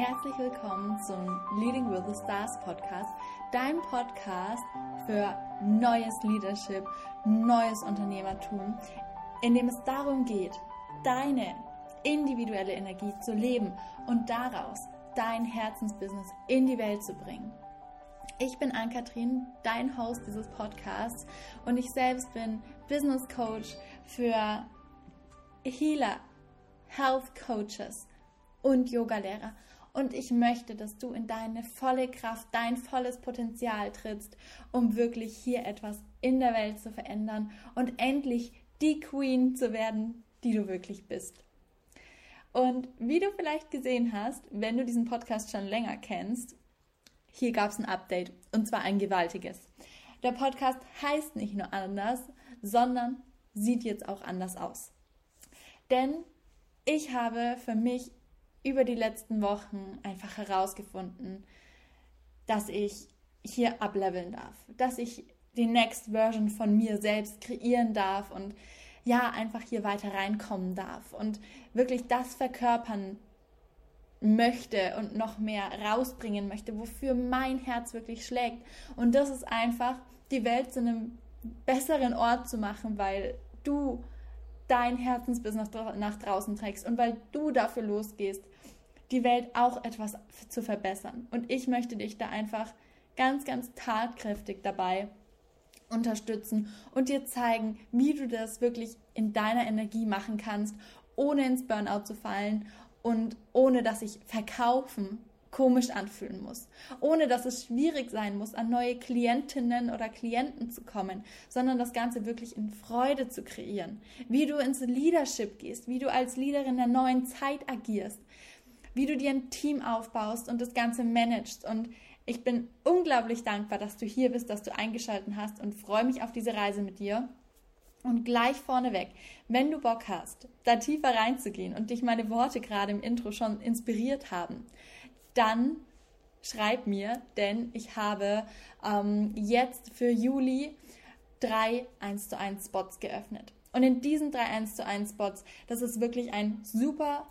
herzlich willkommen zum Leading with the Stars Podcast, dein Podcast für neues Leadership, neues Unternehmertum, in dem es darum geht, deine individuelle Energie zu leben und daraus dein Herzensbusiness in die Welt zu bringen. Ich bin Ann-Kathrin, dein Host dieses Podcasts und ich selbst bin Business Coach für Healer, Health Coaches und Yogalehrer. Und ich möchte, dass du in deine volle Kraft, dein volles Potenzial trittst, um wirklich hier etwas in der Welt zu verändern und endlich die Queen zu werden, die du wirklich bist. Und wie du vielleicht gesehen hast, wenn du diesen Podcast schon länger kennst, hier gab es ein Update und zwar ein gewaltiges. Der Podcast heißt nicht nur anders, sondern sieht jetzt auch anders aus. Denn ich habe für mich über die letzten Wochen einfach herausgefunden, dass ich hier ableveln darf, dass ich die Next Version von mir selbst kreieren darf und ja, einfach hier weiter reinkommen darf und wirklich das verkörpern möchte und noch mehr rausbringen möchte, wofür mein Herz wirklich schlägt. Und das ist einfach, die Welt zu einem besseren Ort zu machen, weil du dein Herzensbusiness nach draußen trägst und weil du dafür losgehst, die Welt auch etwas zu verbessern. Und ich möchte dich da einfach ganz, ganz tatkräftig dabei unterstützen und dir zeigen, wie du das wirklich in deiner Energie machen kannst, ohne ins Burnout zu fallen und ohne dass sich verkaufen komisch anfühlen muss, ohne dass es schwierig sein muss, an neue Klientinnen oder Klienten zu kommen, sondern das Ganze wirklich in Freude zu kreieren, wie du ins Leadership gehst, wie du als Leaderin der neuen Zeit agierst, wie du dir ein Team aufbaust und das Ganze managst. Und ich bin unglaublich dankbar, dass du hier bist, dass du eingeschaltet hast und freue mich auf diese Reise mit dir. Und gleich vorneweg, wenn du Bock hast, da tiefer reinzugehen und dich meine Worte gerade im Intro schon inspiriert haben, dann schreib mir, denn ich habe ähm, jetzt für Juli drei 1 zu 1 Spots geöffnet. Und in diesen drei 1 zu 1 Spots, das ist wirklich ein super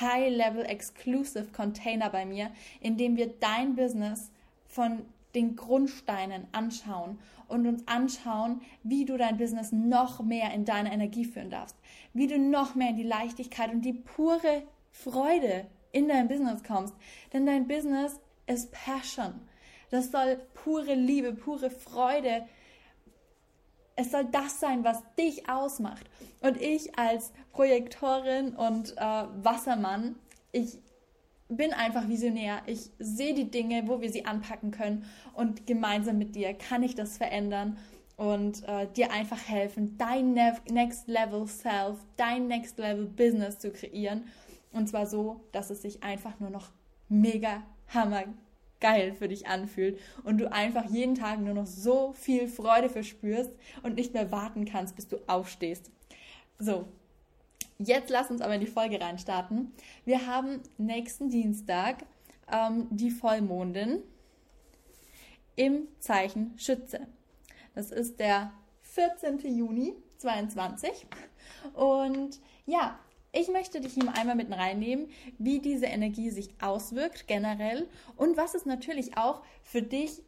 High-Level Exclusive Container bei mir, in dem wir dein Business von den Grundsteinen anschauen und uns anschauen, wie du dein Business noch mehr in deine Energie führen darfst, wie du noch mehr in die Leichtigkeit und die pure Freude in dein Business kommst. Denn dein Business ist Passion. Das soll pure Liebe, pure Freude. Es soll das sein, was dich ausmacht. Und ich als Projektorin und äh, Wassermann, ich bin einfach visionär. Ich sehe die Dinge, wo wir sie anpacken können und gemeinsam mit dir kann ich das verändern und äh, dir einfach helfen, dein ne Next Level Self, dein Next Level Business zu kreieren und zwar so, dass es sich einfach nur noch mega hammer geil für dich anfühlt und du einfach jeden Tag nur noch so viel Freude verspürst und nicht mehr warten kannst, bis du aufstehst. So, jetzt lass uns aber in die Folge reinstarten. Wir haben nächsten Dienstag ähm, die Vollmondin im Zeichen Schütze. Das ist der 14. Juni 22 und ja, ich möchte dich hier einmal mit reinnehmen, wie diese Energie sich auswirkt generell und was es natürlich auch für dich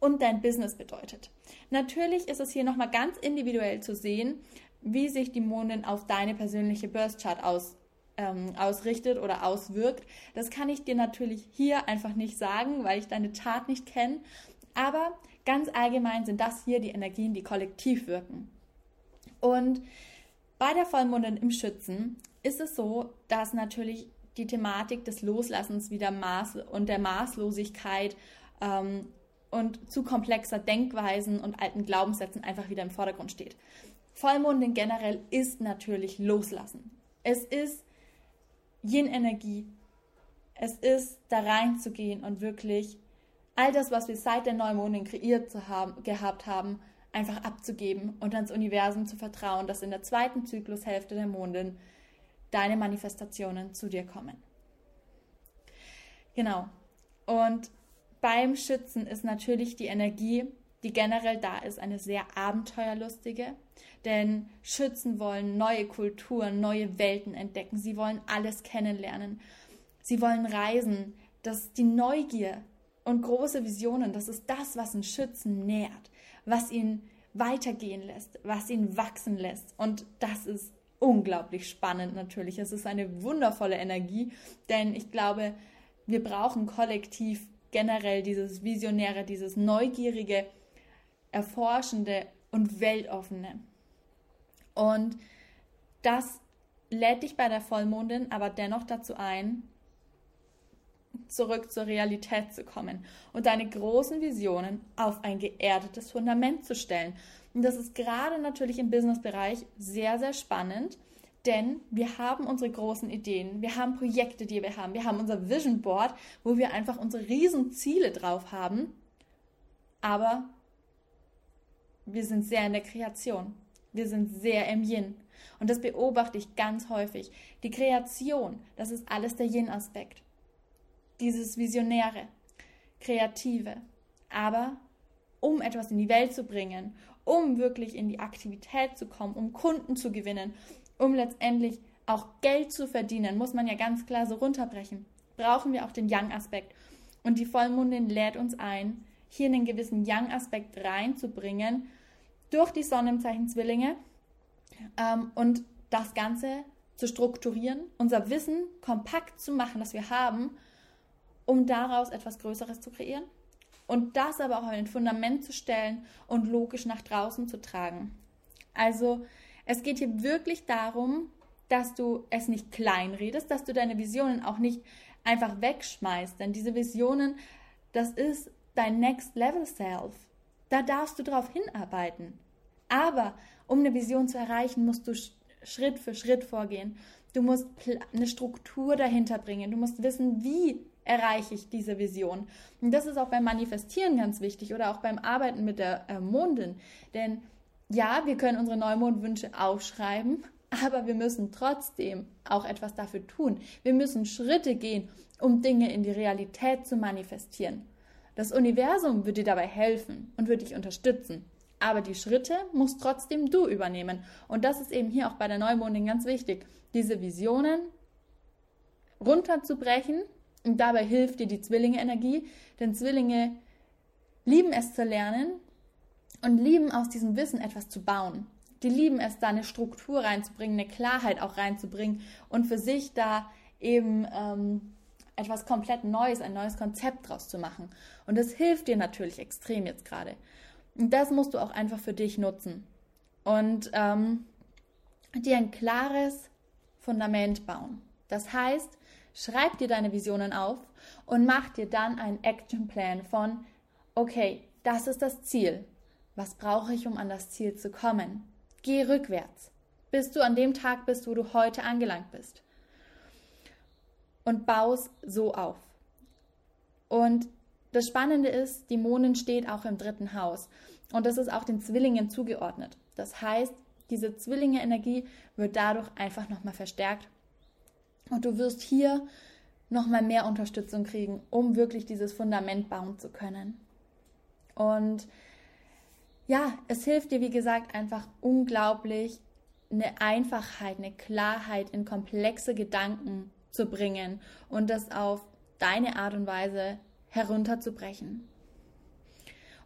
und dein Business bedeutet. Natürlich ist es hier nochmal ganz individuell zu sehen, wie sich die Mondin auf deine persönliche Burst Chart aus, ähm, ausrichtet oder auswirkt. Das kann ich dir natürlich hier einfach nicht sagen, weil ich deine Chart nicht kenne. Aber ganz allgemein sind das hier die Energien, die kollektiv wirken. Und bei der Vollmondin im Schützen ist es so, dass natürlich die Thematik des Loslassens wieder Maß und der Maßlosigkeit ähm, und zu komplexer Denkweisen und alten Glaubenssätzen einfach wieder im Vordergrund steht. Vollmondin generell ist natürlich Loslassen. Es ist Yin-Energie. Es ist da reinzugehen und wirklich all das, was wir seit der Neumondin kreiert zu haben, gehabt haben, einfach abzugeben und ans Universum zu vertrauen, dass in der zweiten Zyklushälfte der Mondin deine Manifestationen zu dir kommen. Genau. Und beim Schützen ist natürlich die Energie, die generell da ist, eine sehr abenteuerlustige. Denn Schützen wollen neue Kulturen, neue Welten entdecken. Sie wollen alles kennenlernen. Sie wollen reisen. dass die Neugier und große Visionen, das ist das, was einen Schützen nährt, was ihn weitergehen lässt, was ihn wachsen lässt. Und das ist unglaublich spannend natürlich. Es ist eine wundervolle Energie, denn ich glaube, wir brauchen kollektiv generell dieses Visionäre, dieses Neugierige, Erforschende und Weltoffene. Und das lädt dich bei der Vollmondin aber dennoch dazu ein, zurück zur Realität zu kommen und deine großen Visionen auf ein geerdetes Fundament zu stellen. Und das ist gerade natürlich im Businessbereich sehr, sehr spannend, denn wir haben unsere großen Ideen, wir haben Projekte, die wir haben, wir haben unser Vision Board, wo wir einfach unsere Riesenziele drauf haben, aber wir sind sehr in der Kreation. Wir sind sehr im Yin. Und das beobachte ich ganz häufig. Die Kreation, das ist alles der Yin-Aspekt. Dieses Visionäre, Kreative. Aber um etwas in die Welt zu bringen, um wirklich in die Aktivität zu kommen, um Kunden zu gewinnen, um letztendlich auch Geld zu verdienen, muss man ja ganz klar so runterbrechen, brauchen wir auch den Yang-Aspekt. Und die Vollmondin lädt uns ein, hier einen gewissen Yang-Aspekt reinzubringen durch die Sonne im Zeichen Zwillinge ähm, und das Ganze zu strukturieren, unser Wissen kompakt zu machen, das wir haben, um daraus etwas Größeres zu kreieren und das aber auch auf ein Fundament zu stellen und logisch nach draußen zu tragen. Also es geht hier wirklich darum, dass du es nicht kleinredest, dass du deine Visionen auch nicht einfach wegschmeißt, denn diese Visionen, das ist dein Next Level Self. Da darfst du drauf hinarbeiten. Aber um eine Vision zu erreichen, musst du Schritt für Schritt vorgehen. Du musst eine Struktur dahinter bringen. Du musst wissen, wie erreiche ich diese Vision. Und das ist auch beim Manifestieren ganz wichtig oder auch beim Arbeiten mit der äh, Mondin. Denn ja, wir können unsere Neumondwünsche aufschreiben, aber wir müssen trotzdem auch etwas dafür tun. Wir müssen Schritte gehen, um Dinge in die Realität zu manifestieren. Das Universum wird dir dabei helfen und wird dich unterstützen. Aber die Schritte musst trotzdem du übernehmen. Und das ist eben hier auch bei der Neumondin ganz wichtig, diese Visionen runterzubrechen. Und dabei hilft dir die Zwillinge-Energie, denn Zwillinge lieben es zu lernen und lieben aus diesem Wissen etwas zu bauen. Die lieben es, da eine Struktur reinzubringen, eine Klarheit auch reinzubringen und für sich da eben ähm, etwas komplett Neues, ein neues Konzept draus zu machen. Und das hilft dir natürlich extrem jetzt gerade. Und das musst du auch einfach für dich nutzen. Und ähm, dir ein klares Fundament bauen. Das heißt, schreib dir deine Visionen auf und mach dir dann einen Actionplan von, okay, das ist das Ziel. Was brauche ich, um an das Ziel zu kommen? Geh rückwärts, bis du an dem Tag bist, wo du heute angelangt bist. Und baus so auf. Und das Spannende ist, die Mondin steht auch im dritten Haus. Und das ist auch den Zwillingen zugeordnet. Das heißt, diese Zwillinge-Energie wird dadurch einfach nochmal verstärkt. Und du wirst hier nochmal mehr Unterstützung kriegen, um wirklich dieses Fundament bauen zu können. Und ja, es hilft dir, wie gesagt, einfach unglaublich, eine Einfachheit, eine Klarheit in komplexe Gedanken zu bringen und das auf deine Art und Weise herunterzubrechen.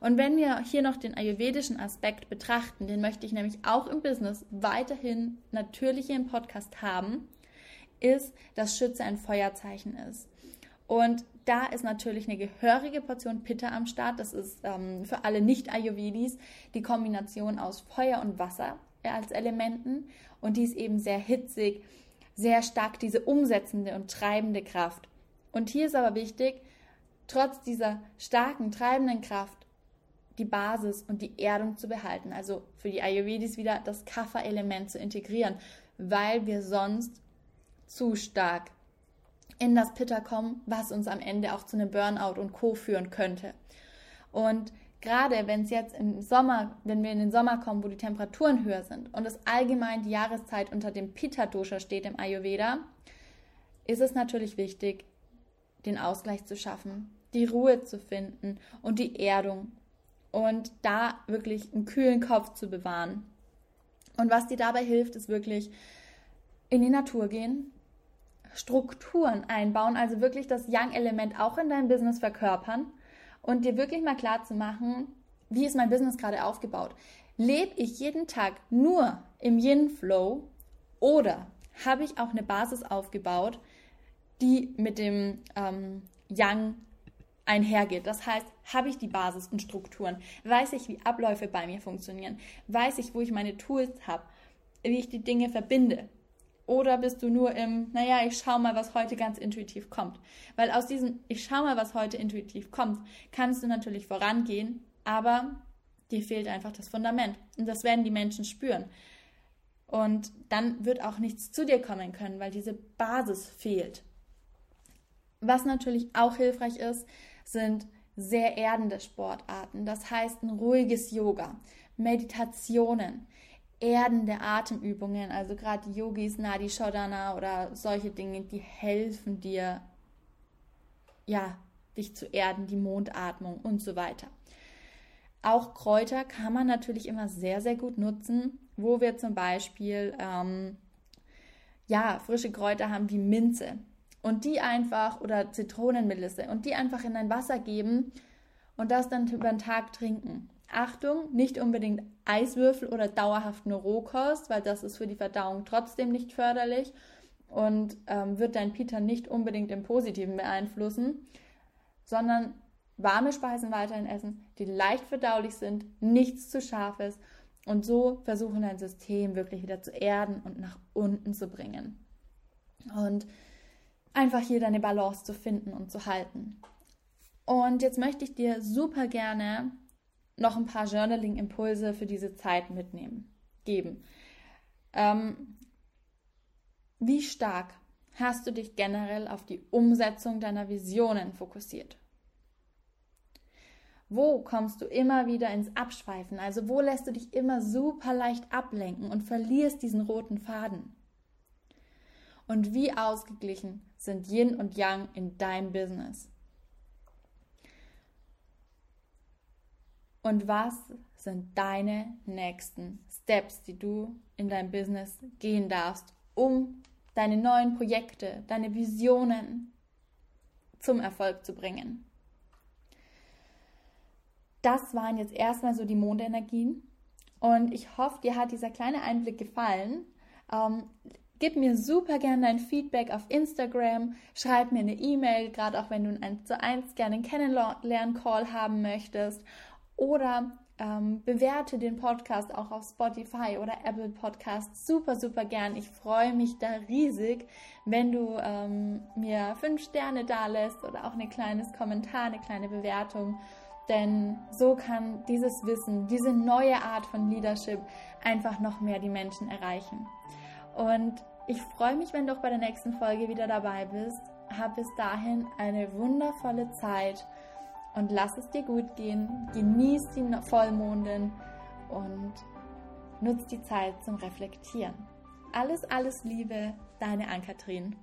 Und wenn wir hier noch den ayurvedischen Aspekt betrachten, den möchte ich nämlich auch im Business weiterhin natürlich hier im Podcast haben, ist, dass Schütze ein Feuerzeichen ist. Und da ist natürlich eine gehörige Portion Pitta am Start. Das ist ähm, für alle Nicht-Ayurvedis die Kombination aus Feuer und Wasser als Elementen. Und die ist eben sehr hitzig, sehr stark diese umsetzende und treibende Kraft. Und hier ist aber wichtig, trotz dieser starken, treibenden Kraft die Basis und die Erdung zu behalten. Also für die Ayurvedis wieder das Kapha-Element zu integrieren, weil wir sonst zu stark in das Pitter kommen, was uns am Ende auch zu einem Burnout und Co. führen könnte. Und gerade wenn es jetzt im Sommer, wenn wir in den Sommer kommen, wo die Temperaturen höher sind und es allgemein die Jahreszeit unter dem Pitta-Dosha steht im Ayurveda, ist es natürlich wichtig, den Ausgleich zu schaffen, die Ruhe zu finden und die Erdung und da wirklich einen kühlen Kopf zu bewahren. Und was dir dabei hilft, ist wirklich in die Natur gehen, Strukturen einbauen, also wirklich das Yang-Element auch in deinem Business verkörpern und dir wirklich mal klar zu machen, wie ist mein Business gerade aufgebaut? Lebe ich jeden Tag nur im Yin-Flow oder habe ich auch eine Basis aufgebaut, die mit dem ähm, Yang einhergeht. Das heißt, habe ich die Basis und Strukturen, weiß ich, wie Abläufe bei mir funktionieren, weiß ich, wo ich meine Tools habe, wie ich die Dinge verbinde. Oder bist du nur im, naja, ich schau mal, was heute ganz intuitiv kommt. Weil aus diesem, ich schau mal, was heute intuitiv kommt, kannst du natürlich vorangehen, aber dir fehlt einfach das Fundament. Und das werden die Menschen spüren. Und dann wird auch nichts zu dir kommen können, weil diese Basis fehlt. Was natürlich auch hilfreich ist, sind sehr erdende Sportarten. Das heißt ein ruhiges Yoga, Meditationen, erdende Atemübungen, also gerade Yogis, Nadi Shodhana oder solche Dinge, die helfen dir, ja, dich zu erden, die Mondatmung und so weiter. Auch Kräuter kann man natürlich immer sehr, sehr gut nutzen, wo wir zum Beispiel ähm, ja, frische Kräuter haben wie Minze und die einfach oder Zitronenmelisse und die einfach in ein Wasser geben und das dann über den Tag trinken. Achtung, nicht unbedingt Eiswürfel oder dauerhaft nur Rohkost, weil das ist für die Verdauung trotzdem nicht förderlich und ähm, wird dein Pita nicht unbedingt im Positiven beeinflussen, sondern warme Speisen weiterhin essen, die leicht verdaulich sind, nichts zu scharf ist und so versuchen dein System wirklich wieder zu erden und nach unten zu bringen. Und einfach hier deine Balance zu finden und zu halten. Und jetzt möchte ich dir super gerne noch ein paar Journaling-Impulse für diese Zeit mitnehmen, geben. Ähm, wie stark hast du dich generell auf die Umsetzung deiner Visionen fokussiert? Wo kommst du immer wieder ins Abschweifen? Also wo lässt du dich immer super leicht ablenken und verlierst diesen roten Faden? Und wie ausgeglichen sind Yin und Yang in deinem Business? Und was sind deine nächsten Steps, die du in deinem Business gehen darfst, um deine neuen Projekte, deine Visionen zum Erfolg zu bringen? Das waren jetzt erstmal so die Mondenergien. Und ich hoffe, dir hat dieser kleine Einblick gefallen. Ähm, Gib mir super gerne dein Feedback auf Instagram, schreib mir eine E-Mail, gerade auch wenn du ein 1 zu 1 gerne einen Kennenlern-Call haben möchtest oder ähm, bewerte den Podcast auch auf Spotify oder Apple Podcasts super, super gern. Ich freue mich da riesig, wenn du ähm, mir fünf Sterne da lässt oder auch ein kleines Kommentar, eine kleine Bewertung. Denn so kann dieses Wissen, diese neue Art von Leadership einfach noch mehr die Menschen erreichen. Und ich freue mich, wenn du auch bei der nächsten Folge wieder dabei bist. Hab bis dahin eine wundervolle Zeit und lass es dir gut gehen. Genieß die Vollmonden und nutz die Zeit zum Reflektieren. Alles, alles Liebe, deine Ann-Kathrin.